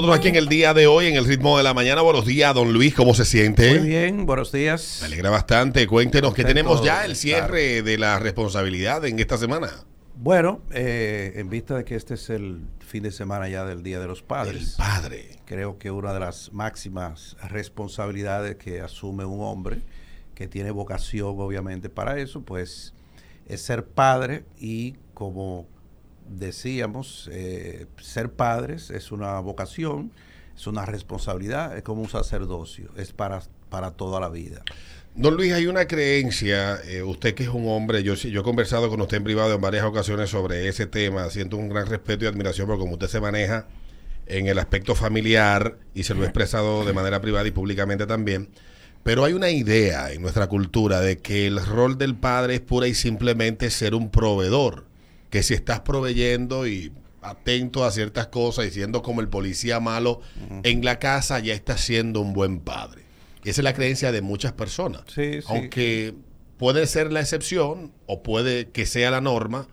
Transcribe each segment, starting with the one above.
Nosotros aquí en el día de hoy, en el ritmo de la mañana. Buenos días, don Luis, ¿cómo se siente? Muy bien, buenos días. Me alegra bastante. Cuéntenos que tenemos ya el cierre de la responsabilidad en esta semana. Bueno, eh, en vista de que este es el fin de semana ya del Día de los El Padres, padre. creo que una de las máximas responsabilidades que asume un hombre, que tiene vocación obviamente para eso, pues es ser padre y como decíamos, eh, ser padres es una vocación, es una responsabilidad, es como un sacerdocio, es para, para toda la vida. Don Luis, hay una creencia, eh, usted que es un hombre, yo, yo he conversado con usted en privado en varias ocasiones sobre ese tema, siento un gran respeto y admiración por cómo usted se maneja en el aspecto familiar y se lo he expresado de manera privada y públicamente también. Pero hay una idea en nuestra cultura de que el rol del padre es pura y simplemente ser un proveedor, que si estás proveyendo y atento a ciertas cosas y siendo como el policía malo en la casa, ya estás siendo un buen padre. Y esa es la creencia de muchas personas. Sí, sí. Aunque puede ser la excepción o puede que sea la norma,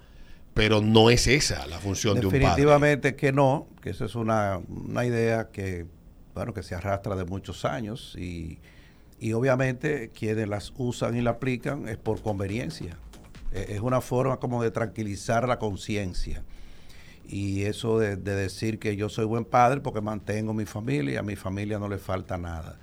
pero no es esa la función de un padre. Definitivamente que no, que esa es una, una idea que, bueno, que se arrastra de muchos años y, y obviamente quienes las usan y la aplican es por conveniencia. Eh, Es una forma como de tranquilizar la conciencia. Y eso de, de decir que yo soy buen padre porque mantengo mi familia y a mi familia no le falta nada.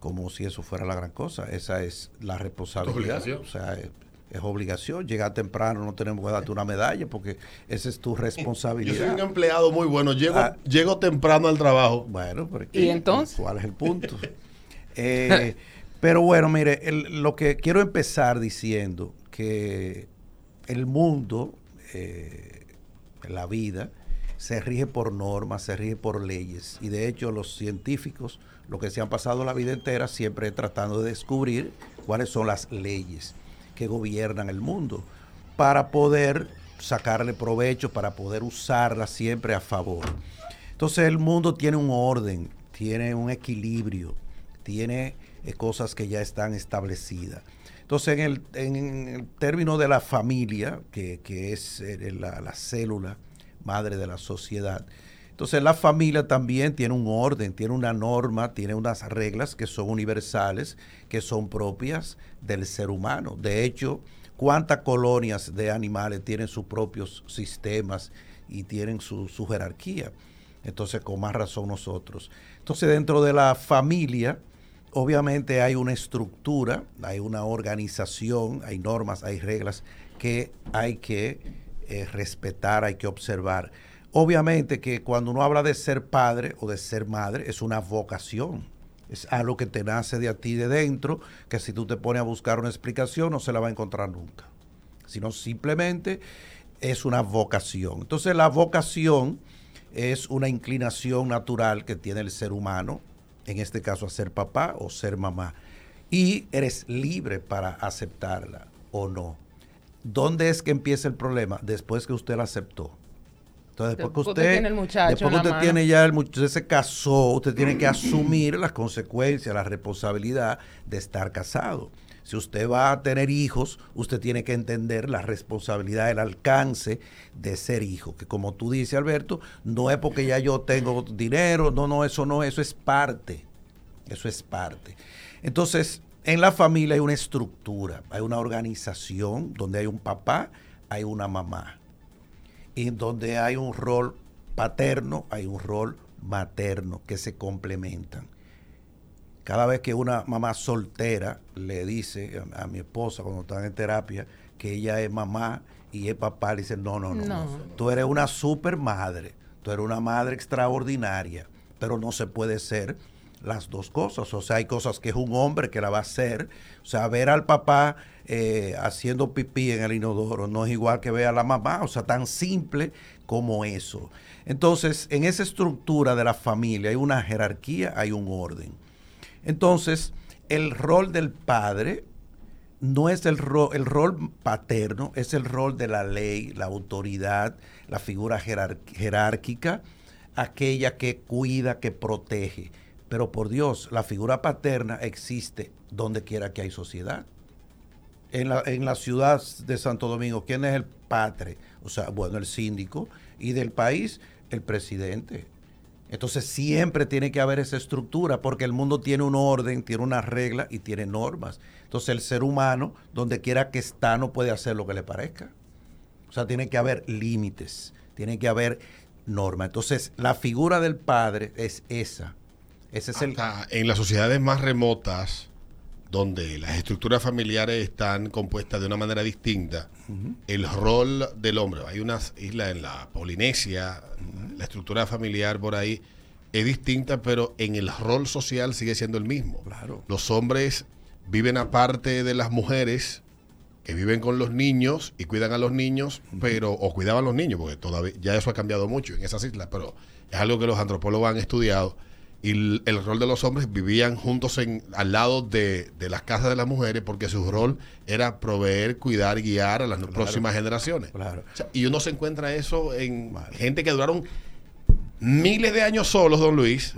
Como si eso fuera la gran cosa. Esa es la responsabilidad. obligación. O sea, es, es obligación. Llegar temprano no tenemos que darte una medalla porque esa es tu Yo soy responsabilidad. un empleado muy bueno. Llego, Ah. llego temprano al trabajo. Bueno, pero ¿Y entonces? ¿Cuál es el punto? Eh, pero bueno, mire, el- lo que quiero empezar diciendo que el mundo, eh, la vida, se rige por normas, se rige por leyes. Y de hecho los científicos, lo que se han pasado la vida entera, siempre tratando de descubrir cuáles son las leyes que gobiernan el mundo para poder sacarle provecho, para poder usarlas siempre a favor. Entonces el mundo tiene un orden, tiene un equilibrio, tiene eh, cosas que ya están establecidas. Entonces en el, término de la familia, que, que es eh, la, la célula madre de la sociedad, entonces la familia también tiene un orden, tiene una norma, tiene unas reglas que son universales, que son propias del ser humano. De hecho, cuántas colonias de animales tienen sus propios sistemas y tienen su, su jerarquía. Entonces, con más razón nosotros. Entonces, dentro de la familia, obviamente hay una estructura, hay una organización, hay normas, hay reglas que hay que eh, respetar, hay que observar. Obviamente que cuando uno habla de ser padre o de ser madre, es una vocación. Es algo que te nace de a ti de dentro, que si tú te pones a buscar una explicación no se la va a encontrar nunca. Sino simplemente es una vocación. Entonces la vocación es una inclinación natural que tiene el ser humano, en este caso a ser papá o ser mamá. Y eres libre para aceptarla o no. ¿Dónde es que empieza el problema? Después que usted la aceptó. Entonces, después que usted, tiene el muchacho después que usted mano. tiene ya el muchacho, usted se casó, usted tiene que asumir las consecuencias, la responsabilidad de estar casado. Si usted va a tener hijos, usted tiene que entender la responsabilidad, el alcance de ser hijo. Que como tú dices, Alberto, no es porque ya yo tengo dinero, no, no, eso no, eso es parte. Eso es parte. Entonces, en la familia hay una estructura, hay una organización donde hay un papá, hay una mamá. Y donde hay un rol paterno, hay un rol materno que se complementan. Cada vez que una mamá soltera le dice a, a mi esposa cuando están en terapia que ella es mamá y es papá, le dice, no, no, no, No. no. Tú eres una super madre, tú eres una madre extraordinaria, pero no se puede ser las dos cosas. O sea, hay cosas que es un hombre que la va a hacer. O sea, ver al papá eh, haciendo pipí en el inodoro no es igual que ver a la mamá. O sea, tan simple como eso. Entonces, en esa estructura de la familia hay una jerarquía, hay un orden. Entonces, el rol del padre no es el rol, el rol paterno, es el rol de la ley, la autoridad, la figura jerárquica, aquella que cuida, que protege. Pero por Dios, la figura paterna existe donde quiera que hay sociedad. En la, en la ciudad de Santo Domingo, ¿quién es el padre? O sea, bueno, el síndico. Y del país, el presidente. Entonces siempre tiene que haber esa estructura porque el mundo tiene un orden, tiene una regla y tiene normas. Entonces el ser humano, donde quiera que está, no puede hacer lo que le parezca. O sea, tiene que haber límites, tiene que haber normas. Entonces la figura del padre es esa. Ese es Hasta En las sociedades más remotas, donde las estructuras familiares están compuestas de una manera distinta, el rol del hombre, hay unas islas en la Polinesia, la estructura familiar por ahí es distinta, pero en el rol social sigue siendo el mismo. Claro. Los hombres viven aparte de las mujeres que viven con los niños y cuidan a los niños, pero o cuidaban a los niños, porque todavía ya eso ha cambiado mucho en esas islas, pero es algo que los antropólogos han estudiado y el, rol de los hombres vivían juntos en, al lado de, las casas de las mujeres porque su rol era proveer, cuidar, guiar a las próximas generaciones. y uno se encuentra eso en gente que duraron miles de años solos, don Luis,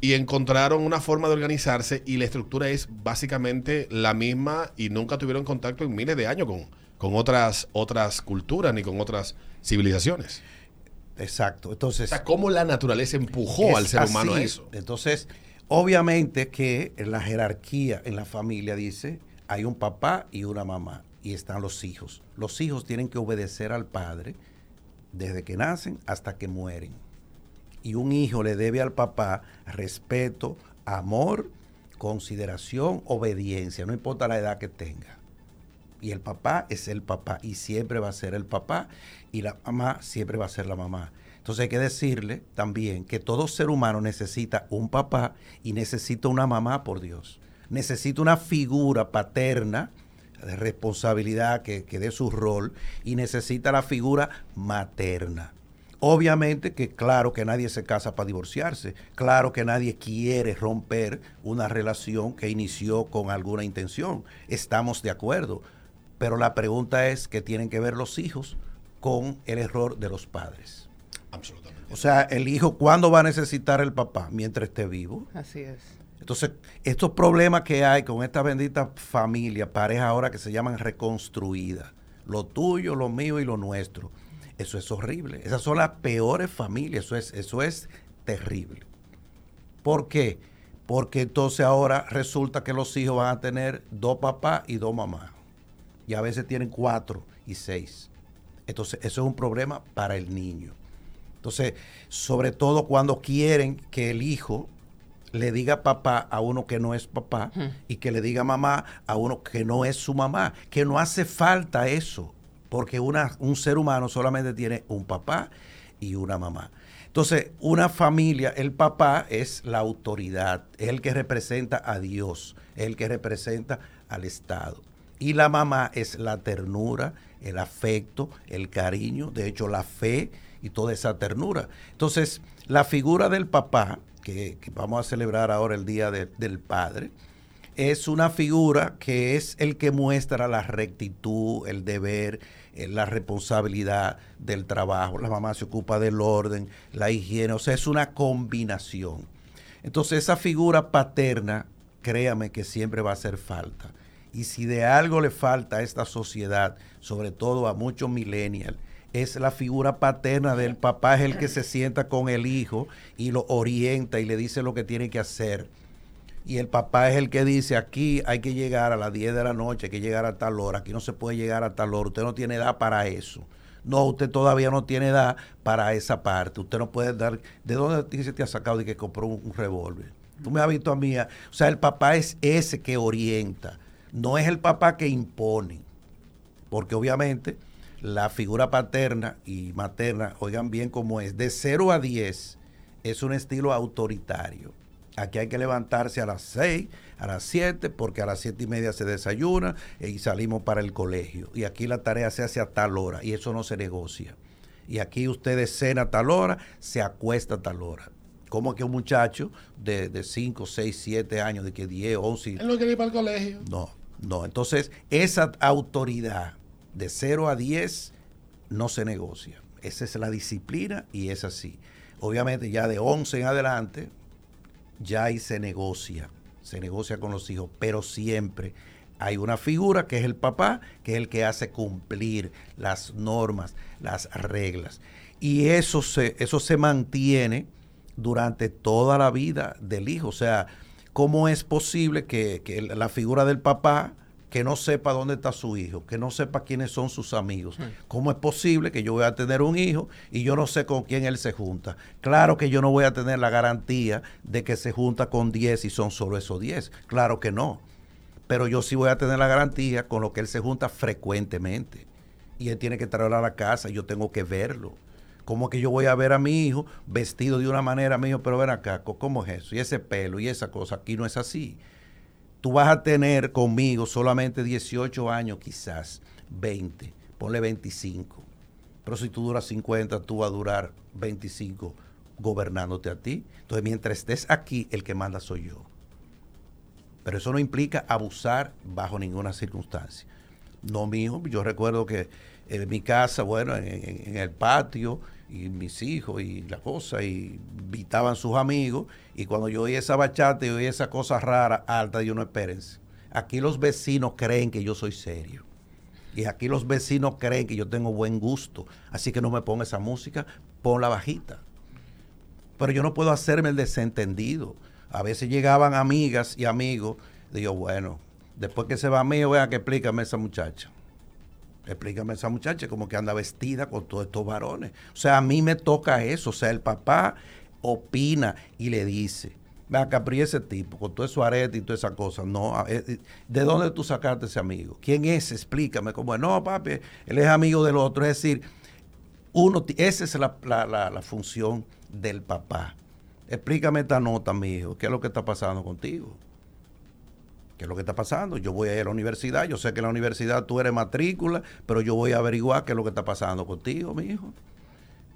y encontraron una forma de organizarse y la estructura es básicamente la misma y nunca tuvieron contacto en miles de años con, con otras, otras culturas ni con otras civilizaciones. Exacto. Entonces, ¿cómo la naturaleza empujó al ser humano a eso? Entonces, obviamente que en la jerarquía, en la familia, dice, hay un papá y una mamá y están los hijos. Los hijos tienen que obedecer al padre desde que nacen hasta que mueren. Y un hijo le debe al papá respeto, amor, consideración, obediencia, no importa la edad que tenga. Y el papá es el papá y siempre va a ser el papá y la mamá siempre va a ser la mamá. Entonces hay que decirle también que todo ser humano necesita un papá y necesita una mamá por Dios. Necesita una figura paterna de responsabilidad que, que dé su rol y necesita la figura materna. Obviamente que claro que nadie se casa para divorciarse, claro que nadie quiere romper una relación que inició con alguna intención, estamos de acuerdo, pero la pregunta es qué tienen que ver los hijos con el error de los padres. Absolutamente. O sea, el hijo, ¿cuándo va a necesitar el papá? Mientras esté vivo. Así es. Entonces, estos problemas que hay con esta bendita familia, pareja ahora que se llaman reconstruida, lo tuyo, lo mío y lo nuestro, eso es horrible. Esas son las peores familias, eso es, eso es terrible. ¿Por qué? Porque entonces ahora resulta que los hijos van a tener dos papás y dos mamás y a veces tienen cuatro y seis. Entonces, eso es un problema para el niño. Entonces, sobre todo cuando quieren que el hijo le diga papá a uno que no es papá y que le diga mamá a uno que no es su mamá, que no hace falta eso, porque una, un ser humano solamente tiene un papá y una mamá. Entonces, una familia, el papá es la autoridad, es el que representa a Dios, es el que representa al Estado. Y la mamá es la ternura, el afecto, el cariño, de hecho la fe y toda esa ternura. Entonces, la figura del papá, que, vamos a celebrar ahora el Día del Padre, es una figura que es el que muestra la rectitud, el deber, eh, la responsabilidad del trabajo. La mamá se ocupa del orden, la higiene, o sea, es una combinación. Entonces, esa figura paterna, créame que siempre va a hacer falta. Y si de algo le falta a esta sociedad, sobre todo a muchos millennials, es la figura paterna del papá, es el que se sienta con el hijo y lo orienta y le dice lo que tiene que hacer. Y el papá es el que dice, aquí hay que llegar a las 10 de la noche, hay que llegar a tal hora, aquí no se puede llegar a tal hora, usted no tiene edad para eso. No, usted todavía no tiene edad para esa parte. Usted no puede dar... ¿De dónde se te ha sacado de que compró un, un revólver? Tú me has visto a mí. O sea, el papá es ese que orienta no es el papá que impone, porque obviamente la figura paterna y materna, oigan bien cómo es, de 0 a 10 es un estilo autoritario. Aquí hay que levantarse a las 6, a las 7, porque a las 7 y media se desayuna y salimos para el colegio. Y aquí la tarea se hace a tal hora y eso no se negocia. Y aquí ustedes cena a tal hora, se acuesta a tal hora. ¿Cómo que un muchacho de 5, 6, 7 años, de que 10, 11... Él no quiere ir para el colegio. No, no, entonces esa autoridad de 0 a 10 no se negocia. Esa es la disciplina y es así. Obviamente ya de 11 en adelante, ya ahí se negocia, se negocia con los hijos, pero siempre hay una figura que es el papá, que es el que hace cumplir las normas, las reglas. Y eso se, eso se mantiene durante toda la vida del hijo. O sea, ¿cómo es posible que, que la figura del papá que no sepa dónde está su hijo, que no sepa quiénes son sus amigos. ¿Cómo es posible que yo voy a tener un hijo y yo no sé con quién él se junta? Claro que yo no voy a tener la garantía de que se junta con 10 y son solo esos 10. Claro que no. Pero yo sí voy a tener la garantía con lo que él se junta frecuentemente. Y él tiene que traerlo a la casa, y yo tengo que verlo. ¿Cómo que yo voy a ver a mi hijo vestido de una manera, mi hijo, pero ven acá, ¿cómo es eso? Y ese pelo y esa cosa, aquí no es así tú vas a tener conmigo solamente 18 años, quizás 20, ponle 25. Pero si tú duras 50, tú vas a durar 25 gobernándote a ti. Entonces, mientras estés aquí, el que manda soy yo. Pero eso no implica abusar bajo ninguna circunstancia. No, mijo, yo recuerdo que en mi casa, bueno, en el patio, y mis hijos y la cosa, y invitaban sus amigos, y cuando yo oí esa bachata y oí esa cosa rara, alta, yo no espérense. Aquí los vecinos creen que yo soy serio. Y aquí los vecinos creen que yo tengo buen gusto. Así que no me ponga esa música, pon la bajita. Pero yo no puedo hacerme el desentendido. A veces llegaban amigas y amigos, digo, bueno, después que se va mío, vea que explícame esa muchacha. Explícame esa muchacha como que anda vestida con todos estos varones. O sea, a mí me toca eso. O sea, el papá opina y le dice, vea, Capri, ese tipo, con todo eso arete y toda esa cosa, no, eh, eh, ¿de dónde tú sacaste ese amigo? ¿Quién es? Explícame. Como, no, papi, él es amigo del otro. Es decir, uno, esa es la, la función del papá. Explícame esta nota, mi hijo. ¿Qué es lo que está pasando contigo? ¿Qué es lo que está pasando? Yo voy a ir a la universidad, yo sé que en la universidad tú eres matrícula, pero yo voy a averiguar qué es lo que está pasando contigo, mi hijo.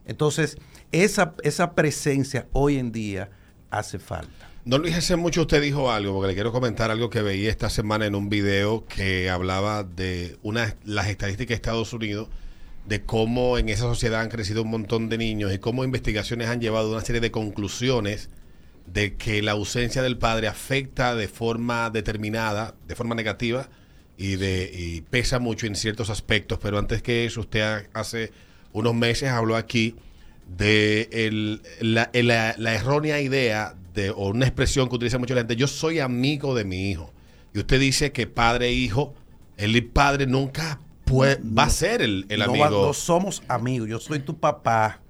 Entonces, esa, esa presencia hoy en día hace falta. Don Luis, hace mucho usted dijo algo, porque le quiero comentar algo que veía esta semana en un video que hablaba de una, las estadísticas de Estados Unidos, de cómo en esa sociedad han crecido un montón de niños y cómo investigaciones han llevado una serie de conclusiones de que la ausencia del padre afecta de forma determinada, de forma negativa, y, de, pesa mucho en ciertos aspectos. Pero antes que eso, usted hace unos meses habló aquí de la, errónea idea de, o una expresión que utiliza mucho la gente, yo soy amigo de mi hijo. Y usted dice que padre e hijo, el padre nunca puede, va a ser el, amigo. no somos amigos, yo soy tu papá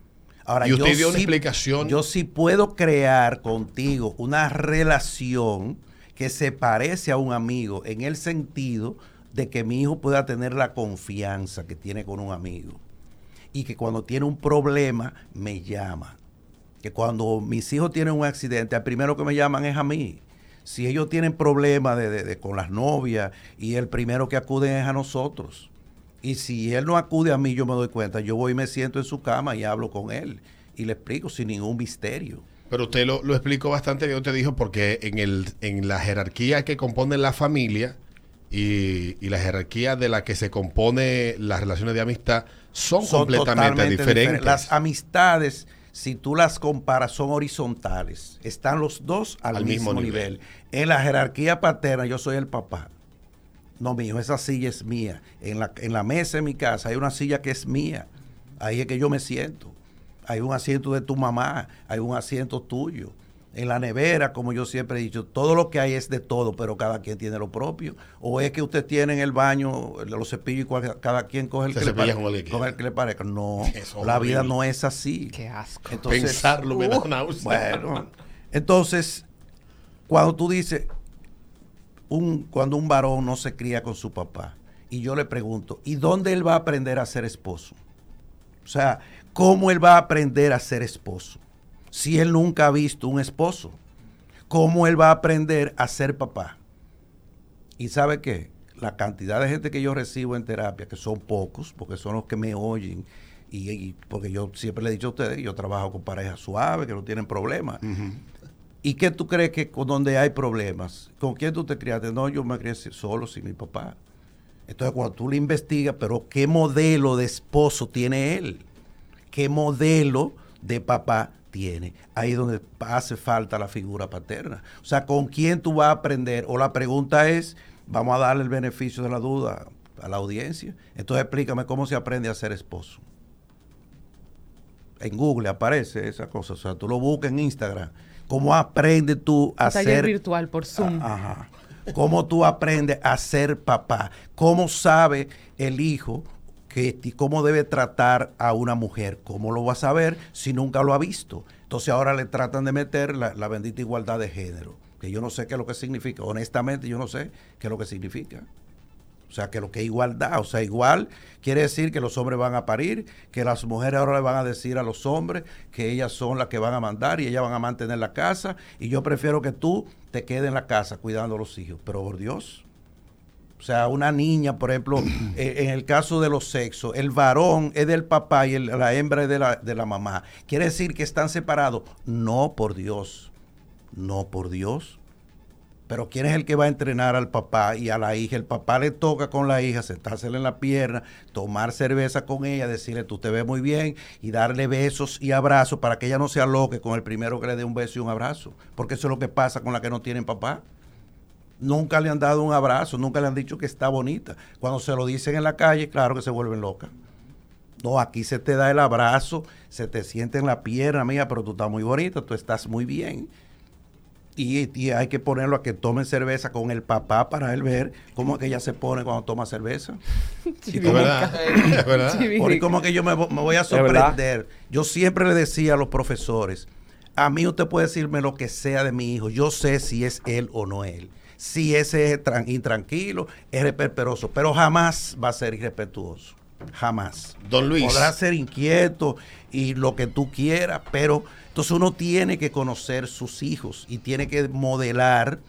Ahora, y usted dio una explicación. Yo sí puedo crear contigo una relación que se parece a un amigo en el sentido de que mi hijo pueda tener la confianza que tiene con un amigo. Y que cuando tiene un problema, me llama. Que cuando mis hijos tienen un accidente, el primero que me llaman es a mí. Si ellos tienen problemas con las novias, y el primero que acuden es a nosotros. Y si él no acude a mí, yo me doy cuenta. Yo voy y me siento en su cama y hablo con él. Y le explico sin ningún misterio. Pero usted lo, lo explicó bastante bien, usted dijo, porque en, el, en la jerarquía que compone la familia y, la jerarquía de la que se compone las relaciones de amistad son, completamente diferentes. Las amistades, si tú las comparas, son horizontales. Están los dos al, mismo, nivel. En la jerarquía paterna, yo soy el papá no, mijo, esa silla es mía. En la, en la mesa en mi casa hay una silla que es mía. Ahí es que yo me siento. Hay un asiento de tu mamá, hay un asiento tuyo. En la nevera, como yo siempre he dicho, todo lo que hay es de todo, pero cada quien tiene lo propio. O es que usted tiene en el baño los cepillos y cada quien coge el, que le, parezca, el que le parezca. No, la vida no es así. Qué asco. Pensarlo me da náusea. Bueno, entonces, cuando tú dices, cuando un varón no se cría con su papá. Y yo le pregunto, ¿y dónde él va a aprender a ser esposo? O sea, ¿cómo él va a aprender a ser esposo? Si él nunca ha visto un esposo. ¿Cómo él va a aprender a ser papá? Y sabe qué? La cantidad de gente que yo recibo en terapia, que son pocos, porque son los que me oyen, y, porque yo siempre le he dicho a ustedes, yo trabajo con parejas suaves, que no tienen problemas. ¿Y qué tú crees que con donde hay problemas? ¿Con quién tú te criaste? No, yo me crié solo, sin mi papá. Entonces, cuando tú le investigas, pero ¿qué modelo de esposo tiene él? ¿Qué modelo de papá tiene? Ahí es donde hace falta la figura paterna. O sea, ¿con quién tú vas a aprender? O la pregunta es, vamos a darle el beneficio de la duda a la audiencia. Entonces, explícame cómo se aprende a ser esposo. en Google aparece esa cosa. O sea, tú lo buscas en Instagram. ¿Cómo aprendes tú a Taller ser... virtual por Zoom. Ah, Ajá. ¿Cómo tú aprendes a ser papá? ¿Cómo sabe el hijo que, cómo debe tratar a una mujer? ¿Cómo lo va a saber si nunca lo ha visto? Entonces ahora le tratan de meter la, la bendita igualdad de género, que yo no sé qué es lo que significa. Honestamente, yo no sé qué es lo que significa. O sea, que lo que es igualdad, o sea, igual quiere decir que los hombres van a parir, que las mujeres ahora le van a decir a los hombres que ellas son las que van a mandar y ellas van a mantener la casa, y yo prefiero que tú te quedes en la casa cuidando a los hijos. Pero por Dios, o sea, una niña, por ejemplo, eh, en el caso de los sexos, el varón es del papá y el- la hembra es de la, de la mamá. ¿Quiere decir que están separados? No, por Dios. No, por Dios. Pero ¿quién es el que va a entrenar al papá y a la hija? El papá le toca con la hija, sentársela en la pierna, tomar cerveza con ella, decirle tú te ves muy bien y darle besos y abrazos para que ella no se aloque con el primero que le dé un beso y un abrazo. Porque eso es lo que pasa con la que no tienen papá. Nunca le han dado un abrazo, nunca le han dicho que está bonita. Cuando se lo dicen en la calle, claro que se vuelven locas. No, aquí se te da el abrazo, se te siente en la pierna, mía, pero tú estás muy bonita, tú estás muy bien. Y, y hay que ponerlo a que tome cerveza con el papá para él ver cómo es que ella se pone cuando toma cerveza. Verdad. Es verdad. Porque como que yo me, me voy a verdad. sorprender. Yo siempre le decía a los profesores, a mí usted puede decirme lo que sea de mi hijo, yo sé si es él o no él. Si ese es tran- intranquilo, es reperperoso, pero jamás va a ser irrespetuoso. Jamás. Don Luis. Podrá ser inquieto y lo que tú quieras, pero entonces uno tiene que conocer sus hijos y tiene que modelar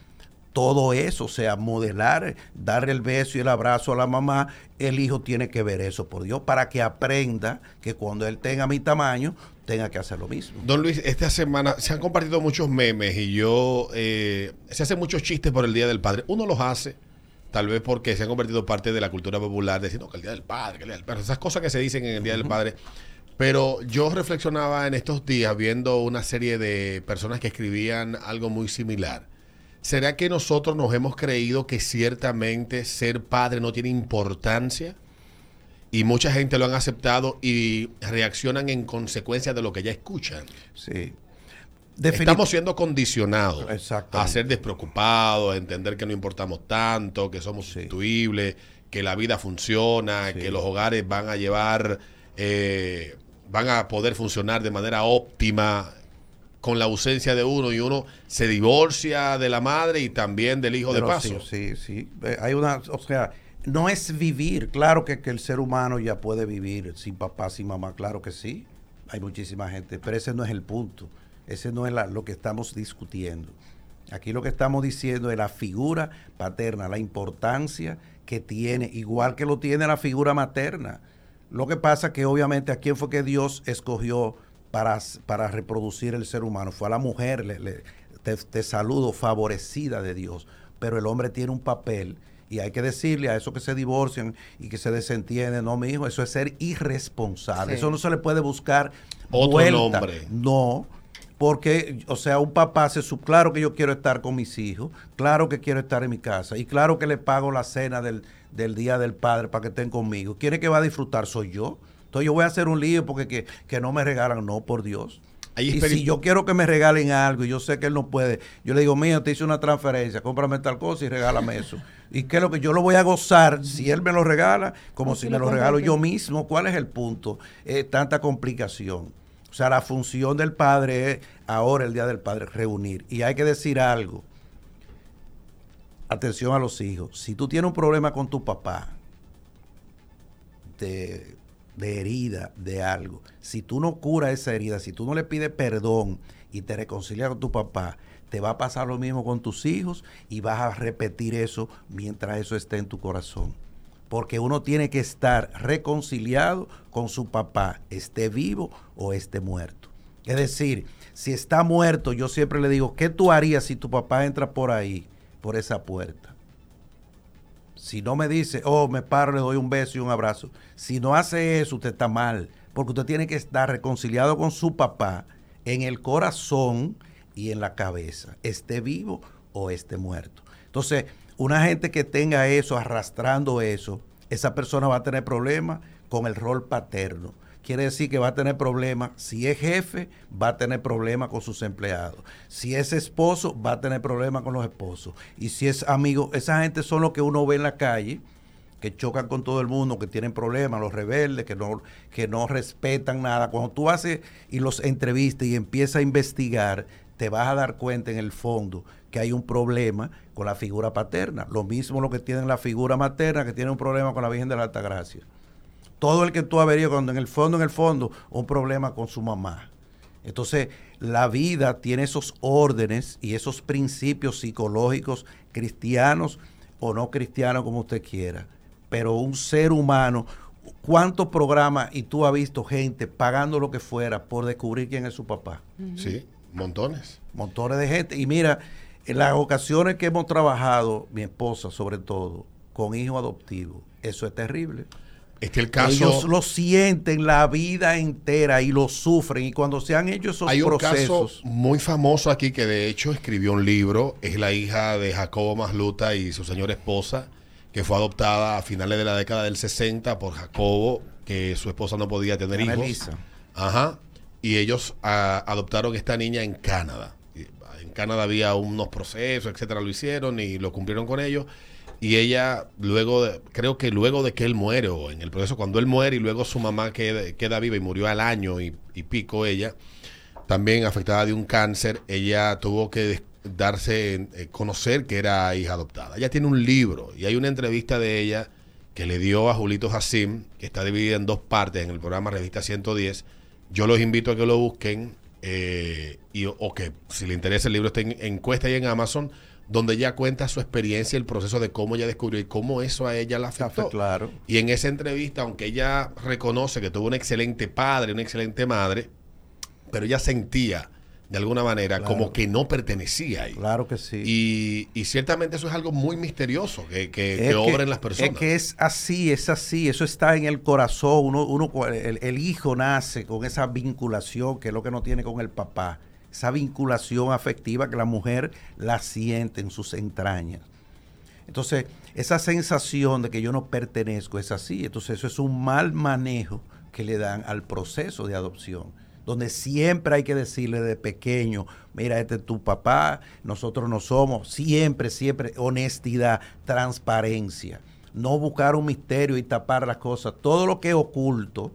todo eso, o sea, modelar, darle el beso y el abrazo a la mamá, el hijo tiene que ver eso, por Dios, para que aprenda que cuando él tenga mi tamaño, tenga que hacer lo mismo. Don Luis, esta semana se han compartido muchos memes y yo eh, se hacen muchos chistes por el Día del Padre. Uno los hace, tal vez porque se han convertido parte de la cultura popular, diciendo que el Día del Padre, que el Día del Padre, esas cosas que se dicen en el Día del Padre. Pero yo reflexionaba en estos días viendo una serie de personas que escribían algo muy similar. ¿Será que nosotros nos hemos creído que ciertamente ser padre no tiene importancia? Y mucha gente lo han aceptado y reaccionan en consecuencia de lo que ya escuchan. Sí. Estamos siendo condicionados a ser despreocupados, a entender que no importamos tanto, que somos Sí. sustituibles, que la vida funciona, Sí. que los hogares van a llevar, eh, van a poder funcionar de manera óptima con la ausencia de uno y uno se divorcia de la madre y también del hijo de paso. Sí, sí, sí. Eh, Hay una, o sea, no es vivir. Claro que, que el ser humano ya puede vivir sin papá, sin mamá, claro que sí. Hay muchísima gente, pero ese no es el punto. Ese no es la- lo que estamos discutiendo. Aquí lo que estamos diciendo es la figura paterna, la importancia que tiene, igual que lo tiene la figura materna. Lo que pasa que obviamente a quién fue que Dios escogió para, para reproducir el ser humano. Fue a la mujer, le- le- te, te saludo, favorecida de Dios. Pero el hombre tiene un papel y hay que decirle a esos que se divorcian y que se desentienden, no, mi hijo, eso es ser irresponsable. Sí. Eso no se le puede buscar Otro vuelta. nombre. No, porque, o sea, un papá se sub, claro que yo quiero estar con mis hijos, claro que quiero estar en mi casa y claro que le pago la cena del, del Día del Padre para que estén conmigo. ¿Quién es que va a disfrutar? Soy yo. Entonces yo voy a hacer un lío porque que, que no me regalan, no, por Dios. Y si yo quiero que me regalen algo y yo sé que él no puede, yo le digo, mío, te hice una transferencia, cómprame tal cosa y regálame eso. ¿Y qué es lo que yo lo voy a gozar si él me lo regala, como si si me lo lo regalo yo mismo? ¿Cuál es el punto? Eh, tanta complicación. O sea, la función del padre es ahora, el Día del Padre, reunir. Y hay que decir algo. Atención a los hijos. Si tú tienes un problema con tu papá, de, herida, de algo, si tú no curas esa herida, si tú no le pides perdón y te reconcilias con tu papá, te va a pasar lo mismo con tus hijos y vas a repetir eso mientras eso esté en tu corazón. Porque uno tiene que estar reconciliado con su papá, esté vivo o esté muerto. Es decir, si está muerto, yo siempre le digo, ¿qué tú harías si tu papá entra por ahí, por esa puerta? Si no me dice, oh, me paro, le doy un beso y un abrazo. Si no hace eso, usted está mal. Porque usted tiene que estar reconciliado con su papá en el corazón y en la cabeza, esté vivo o esté muerto. Entonces, una gente que tenga eso, arrastrando eso, esa persona va a tener problemas con el rol paterno. quiere decir que va a tener problemas. Si es jefe, va a tener problemas con sus empleados. Si es esposo, va a tener problemas con los esposos. Y si es amigo, esa gente son los que uno ve en la calle, que chocan con todo el mundo, que tienen problemas, los rebeldes, que no, que no respetan nada. Cuando tú haces y los entrevistas y empiezas a investigar, te vas a dar cuenta en el fondo que hay un problema con la figura paterna. Lo mismo lo que tienen la figura materna, que tiene un problema con la Virgen de la Altagracia. Todo el que tú averías cuando en el fondo, en el fondo, un problema con su mamá. Entonces, la vida tiene esos órdenes y esos principios psicológicos cristianos o no cristianos, como usted quiera. Pero un ser humano, ¿cuántos programas y tú has visto gente pagando lo que fuera por descubrir quién es su papá? Sí, montones. Montones de gente. Y mira, en las ocasiones que hemos trabajado, mi esposa sobre todo, con hijos adoptivos, eso es terrible. Este el caso. Ellos lo sienten la vida entera y lo sufren. Y cuando se han hecho esos Hay un procesos. caso muy famoso aquí que de hecho escribió un libro. Es la hija de Jacobo Masluta y su señora esposa, que fue adoptada a finales de la década del 60 por Jacobo, que su esposa no podía tener hijos. Ajá. Y ellos ah, adoptaron esta niña en Canadá. Ah, En Canadá había unos procesos, etcétera, lo hicieron y lo cumplieron con ellos. Y ella, luego, de- creo que luego de que él muere, o en el proceso, cuando él muere y luego su mamá queda, queda viva y murió al año y, pico ella, también afectada de un cáncer, ella tuvo que darse, eh, conocer que era hija adoptada. Ella tiene un libro y hay una entrevista de ella que le dio a Julito Jacim, que está dividida en dos partes en el programa Revista 110. Yo los invito a que lo busquen eh, y, o que si le interesa el libro está en encuesta y en Amazon, donde ella cuenta su experiencia, el proceso de cómo ella descubrió y cómo eso a ella la afectó. Claro. Y en esa entrevista, aunque ella reconoce que tuvo un excelente padre, una excelente madre, pero ella sentía de alguna manera Claro. como que no pertenecía ahí. Claro que sí. Y, y ciertamente eso es algo muy misterioso que, que, que Es obra en las personas. Es que es así, es así, eso está en el corazón. Uno, uno, el, el hijo nace con esa vinculación que es lo que no tiene con el papá. Esa vinculación afectiva que la mujer la siente en sus entrañas. Entonces, esa sensación de que yo no pertenezco es así. Entonces, eso es un mal manejo que le dan al proceso de adopción, donde siempre hay que decirle de pequeño, mira, este es tu papá, nosotros no somos, siempre, siempre honestidad, transparencia, no buscar un misterio y tapar las cosas, todo lo que es oculto,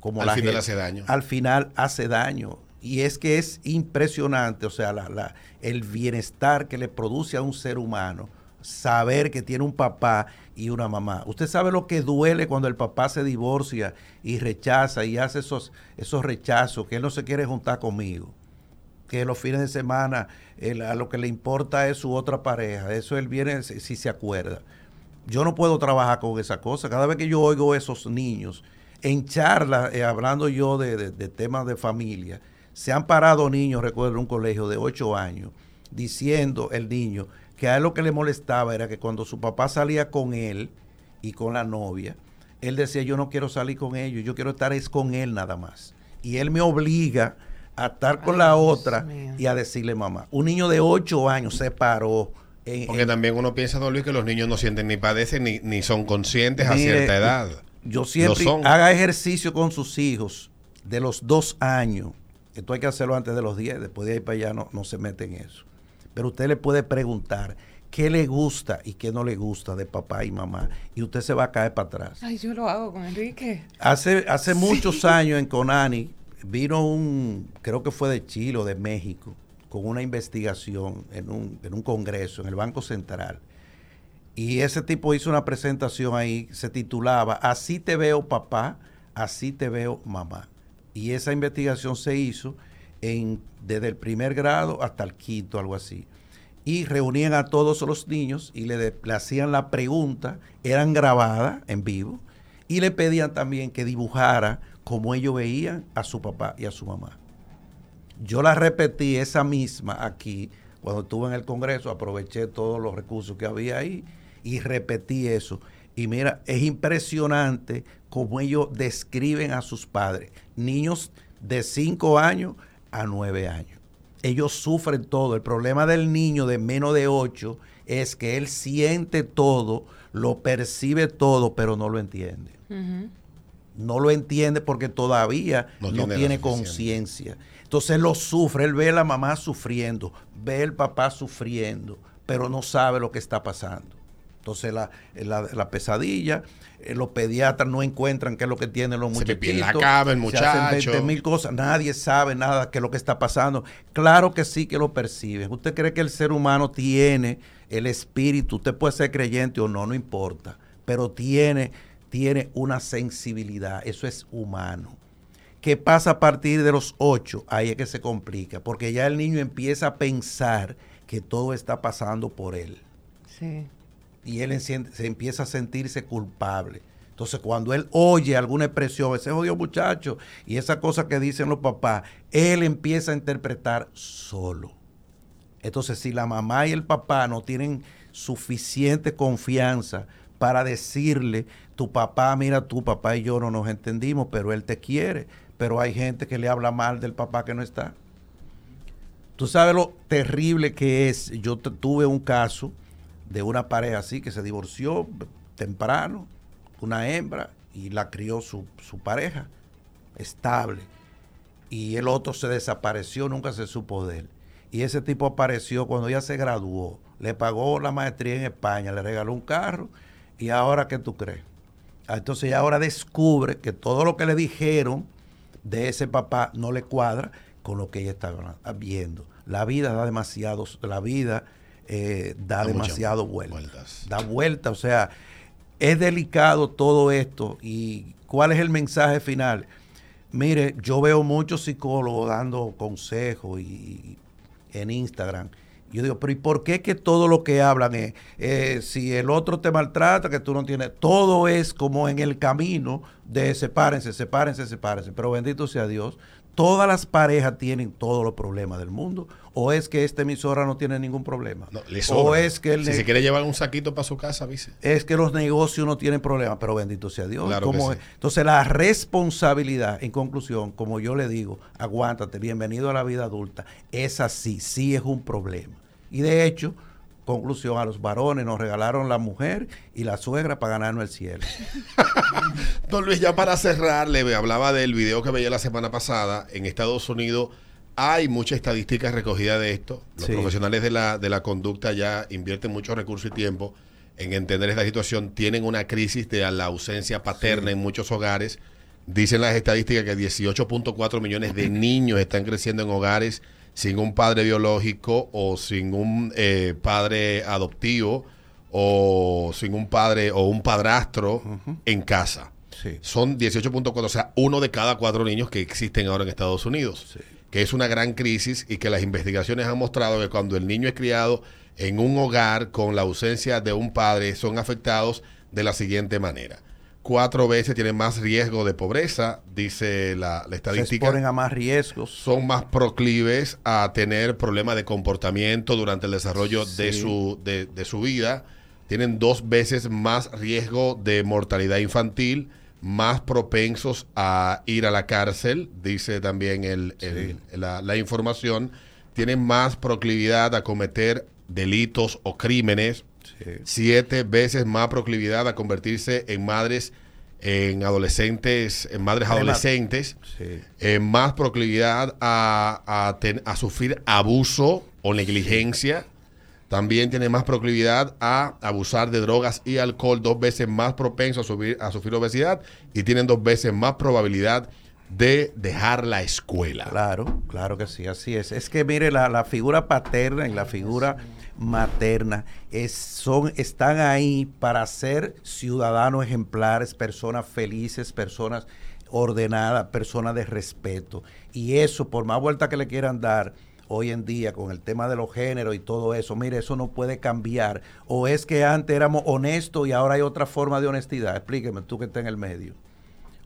como Al la final gente- hace daño. Al final hace daño. Y es que es impresionante, o sea, la- la- el bienestar que le produce a un ser humano saber que tiene un papá y una mamá. Usted sabe lo que duele cuando el papá se divorcia y rechaza y hace esos, esos rechazos, que él no se quiere juntar conmigo, que los fines de semana a lo que le importa es su otra pareja, eso él viene si, si se acuerda. Yo no puedo trabajar con esa cosa. Cada vez que yo oigo esos niños, en charlas, eh, hablando yo de, de- de temas de familia, se han parado niños, recuerdo, en un colegio de 8 años, diciendo el niño que a él lo que le molestaba era que cuando su papá salía con él y con la novia, él decía, yo no quiero salir con ellos, yo quiero estar es con él nada más. Y él me obliga a estar con Ay, la otra y a decirle mamá. Un niño de 8 años se paró. en- Porque en- también uno piensa, don Luis, que los niños no sienten ni padecen ni, ni son conscientes a cierta edad. Yo siempre son. haga ejercicio con sus hijos de los dos años. Esto hay que hacerlo antes de los 10, después de ahí para allá no, no se mete en eso. Pero usted le puede preguntar qué le gusta y qué no le gusta de papá y mamá. Y usted se va a caer para atrás. Ay, yo lo hago con Enrique. Hace, hace muchos años en Conani vino un, creo que fue de Chile o de México, con una investigación en un, en un congreso en el Banco Central. Y ese tipo hizo una presentación ahí, se titulaba Así te veo papá, así te veo mamá. Y esa investigación se hizo desde el primer grado hasta el quinto, algo así. Y reunían a todos los niños y le hacían la pregunta, eran grabadas en vivo, y le pedían también que dibujara como ellos veían a su papá y a su mamá. Yo la repetí esa misma aquí cuando estuve en el Congreso, aproveché todos los recursos que había ahí y repetí eso. Y mira, es impresionante cómo ellos describen a sus padres, niños de 5 años a 9 años. Ellos sufren todo. El problema del niño de menos de 8 es que él siente todo, lo percibe todo, pero no lo entiende. No lo entiende porque todavía no, tiene conciencia. Entonces lo sufre, él ve a la mamá sufriendo, ve al papá sufriendo, pero no sabe lo que está pasando. Entonces la, la, pesadilla, eh, los pediatras no encuentran qué es lo que tienen los muchachitos. Se la cama el muchacho. Se hacen mil cosas. Nadie sabe nada qué es lo que está pasando. Claro que sí que lo perciben. ¿Usted cree que el ser humano tiene el espíritu? Usted puede ser creyente o no, no importa. Pero tiene, tiene una sensibilidad. Eso es humano. ¿Qué pasa a partir de los ocho? Ahí es que se complica. Porque ya el niño empieza a pensar que todo está pasando por él. Sí y él se empieza a sentirse culpable. Entonces, cuando él oye alguna expresión, ese odio muchacho, y esa cosa que dicen los papás, él empieza a interpretar solo. Entonces, si la mamá y el papá no tienen suficiente confianza para decirle, tu papá, mira, tu papá y yo no nos entendimos, pero él te quiere. Pero hay gente que le habla mal del papá que no está. Tú sabes lo terrible que es. Yo tuve un caso de una pareja así que se divorció temprano, una hembra, y la crió su, pareja, estable. Y el otro se desapareció, nunca se supo de él. Y ese tipo apareció cuando ella se graduó, le pagó la maestría en España, le regaló un carro, y ahora, ¿qué tú crees? Ah, entonces ahora descubre que todo lo que le dijeron de ese papá no le cuadra con lo que ella estaba viendo. La vida da demasiado, la vida eh, da, demasiado vueltas. Da vuelta, o sea, es delicado todo esto. ¿Y cuál es el mensaje final? Mire, yo veo muchos psicólogos dando consejos y, en Instagram. Yo digo, pero ¿y por qué que todo lo que hablan es, eh, si el otro te maltrata, que tú no tienes, todo es como en el camino de sepárense, sepárense, sepárense. Pero bendito sea Dios, todas las parejas tienen todos los problemas del mundo o es que esta emisora no tiene ningún problema. o es que si se quiere llevar un saquito para su casa, avise. Es que los negocios no tienen problemas, pero bendito sea Dios. Entonces la responsabilidad, en conclusión, como yo le digo, aguántate, bienvenido a la vida adulta, es así, sí es un problema. Y de hecho, conclusión, a los varones nos regalaron la mujer y la suegra para ganarnos el cielo. Don Luis, ya para cerrar, le hablaba del video que veía la semana pasada en Estados Unidos hay mucha estadística recogida de esto. Los profesionales de la, de la conducta ya invierten mucho recursos y tiempo en entender esta situación. Tienen una crisis de la ausencia paterna en muchos hogares. Dicen las estadísticas que 18.4 millones de niños están creciendo en hogares sin un padre biológico o sin un eh, padre adoptivo o sin un padre o un padrastro en casa. Son 18.4, o sea, uno de cada cuatro niños que existen ahora en Estados Unidos. Sí que es una gran crisis y que las investigaciones han mostrado que cuando el niño es criado en un hogar con la ausencia de un padre son afectados de la siguiente manera. Cuatro veces tienen más riesgo de pobreza, dice la, estadística. Se exponen a más riesgos. Son más proclives a tener problemas de comportamiento durante el desarrollo de, su, de, de su vida. Tienen dos veces más riesgo de mortalidad infantil más propensos a ir a la cárcel, dice también el, la, información, tienen más proclividad a cometer delitos o crímenes, siete veces más proclividad a convertirse en madres, en adolescentes, en madres adolescentes, en más proclividad a, a, a sufrir abuso o negligencia también tiene más proclividad a abusar de drogas y alcohol, dos veces más propenso a, subir, a sufrir obesidad y tienen dos veces más probabilidad de dejar la escuela. Claro, claro que sí, así es. Es que mire, la, figura paterna y la figura materna es, son, están ahí para ser ciudadanos ejemplares, personas felices, personas ordenadas, personas de respeto. Y eso, por más vuelta que le quieran dar, hoy en día con el tema de los géneros y todo eso, mire, eso no puede cambiar. O es que antes éramos honestos y ahora hay otra forma de honestidad. Explíqueme, tú que estás en el medio.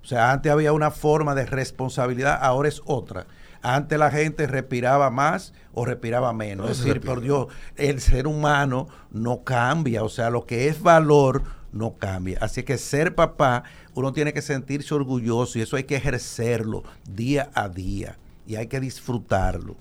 O sea, antes había una forma de responsabilidad, ahora es otra. Antes la gente respiraba más o respiraba menos. es decir, por Dios, el ser humano no cambia. O sea, lo que es valor no cambia. Así que ser papá, uno tiene que sentirse orgulloso y eso hay que ejercerlo día a día y hay que disfrutarlo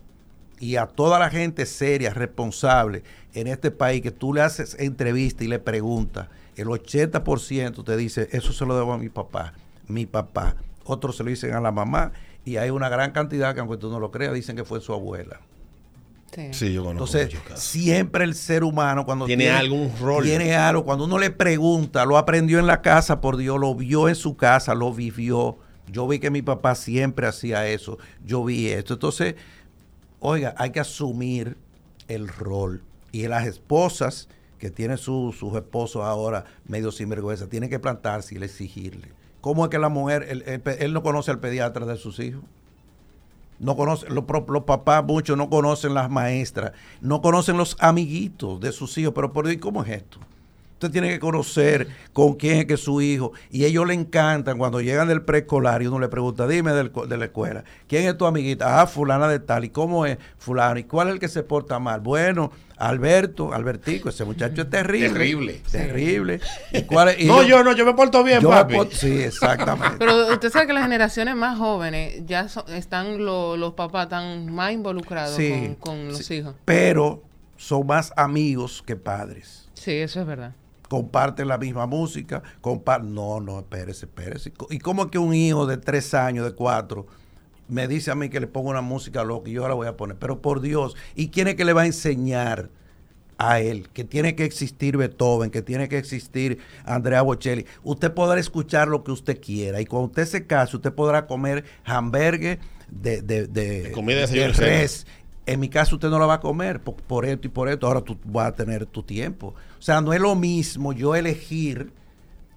y a toda la gente seria, responsable en este país que tú le haces entrevista y le preguntas, el 80% te dice, eso se lo debo a mi papá. mi papá. Otros se lo dicen a la mamá. Y hay una gran cantidad que, aunque tú no lo creas, dicen que fue su abuela. Sí. sí, yo conozco Entonces, siempre el ser humano cuando tiene, algún rol. Tiene algo, cuando uno le pregunta, lo aprendió en la casa por Dios, lo vio en su casa, lo vivió. Yo vi que mi papá siempre hacía eso. Yo vi esto. Entonces, oiga, hay que asumir el rol. Y las esposas que tienen sus esposos ahora medio sinvergüenza, tienen que plantarse y exigirle. ¿Cómo es que la mujer, él, no conoce al pediatra de sus hijos? No conoce, los, papás muchos no conocen las maestras, no conocen los amiguitos de sus hijos, pero por ¿cómo es esto? Usted tiene que conocer con quién es que es su hijo. Y ellos le encantan cuando llegan del preescolar y uno le pregunta, dime de la escuela, ¿quién es tu amiguita? Ah, fulana de tal. ¿Y cómo es fulano? ¿Y cuál es el que se porta mal? Bueno, Alberto, Albertico, ese muchacho es terrible. Terrible. Terrible. no, yo, no, yo me porto bien, papi. sí, exactamente. Pero usted sabe que las generaciones más jóvenes ya están los papás tan más involucrados con, los hijos. Pero son más amigos que padres. Sí, eso es verdad comparten la misma música, comparten... No, no, espérese, espérese. ¿Y cómo es que un hijo de tres años, de cuatro, me dice a mí que le pongo una música loca y yo la voy a poner? Pero por Dios, ¿y quién es que le va a enseñar a él? Que tiene que existir Beethoven, que tiene que existir Andrea Bocelli. Usted podrá escuchar lo que usted quiera y cuando usted se case, usted podrá comer hamburgues de, de, de, comida de, res en mi caso usted no la va a comer por, esto y por esto, ahora tú vas a tener tu tiempo. O sea, no es lo mismo yo elegir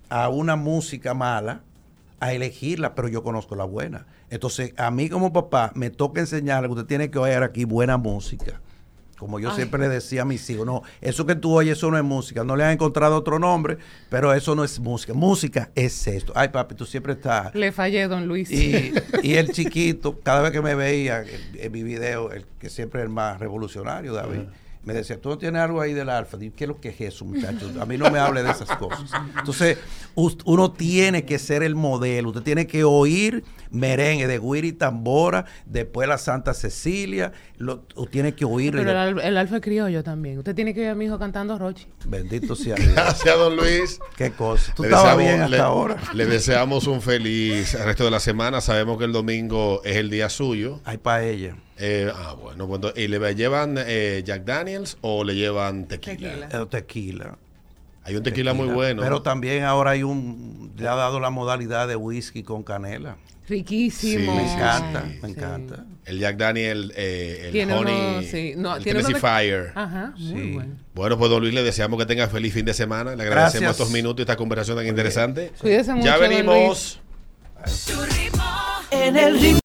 a una música mala a elegirla, pero yo conozco la buena. Entonces, a mí como papá me toca enseñarle que usted tiene que oír aquí buena música. Como yo siempre le decía a mis hijos, no, eso que tú oyes, eso no es música. No le han encontrado otro nombre, pero eso no es música. Música es esto. Ay, papi, tú siempre estás. Le fallé, don Luis. Y, el chiquito, cada vez que me veía en, mi video, el que siempre es el más revolucionario, David me decía, tú no tienes algo ahí del alfa. ¿Qué es lo que es eso, muchachos? A mí no me hable de esas cosas. Entonces, uno tiene que ser el modelo. Usted tiene que oír merengue de Guiri Tambora, después la Santa Cecilia. Lo, tiene que oír. Pero el, el, alfa criollo también. Usted tiene que ver a mi hijo cantando Rochi. Bendito sea Dios. Gracias, don Luis. Qué cosa. Tú estabas bien hasta ahora. Le deseamos un feliz resto de la semana. Sabemos que el domingo es el día suyo. Hay para ella. Eh, ah, bueno, pues ¿y le llevan eh, Jack Daniels o le llevan tequila? Tequila. tequila. Hay un tequila, muy bueno. Pero también ahora hay un, le ha dado la modalidad de whisky con canela. Riquísimo. me encanta, me encanta. El Jack Daniel, eh, el Honey, el Tennessee Fire. Ajá, muy bueno. Bueno, pues don Luis, le deseamos que tenga feliz fin de semana. Le agradecemos estos minutos y esta conversación tan interesante. Cuídese mucho, Ya venimos. En el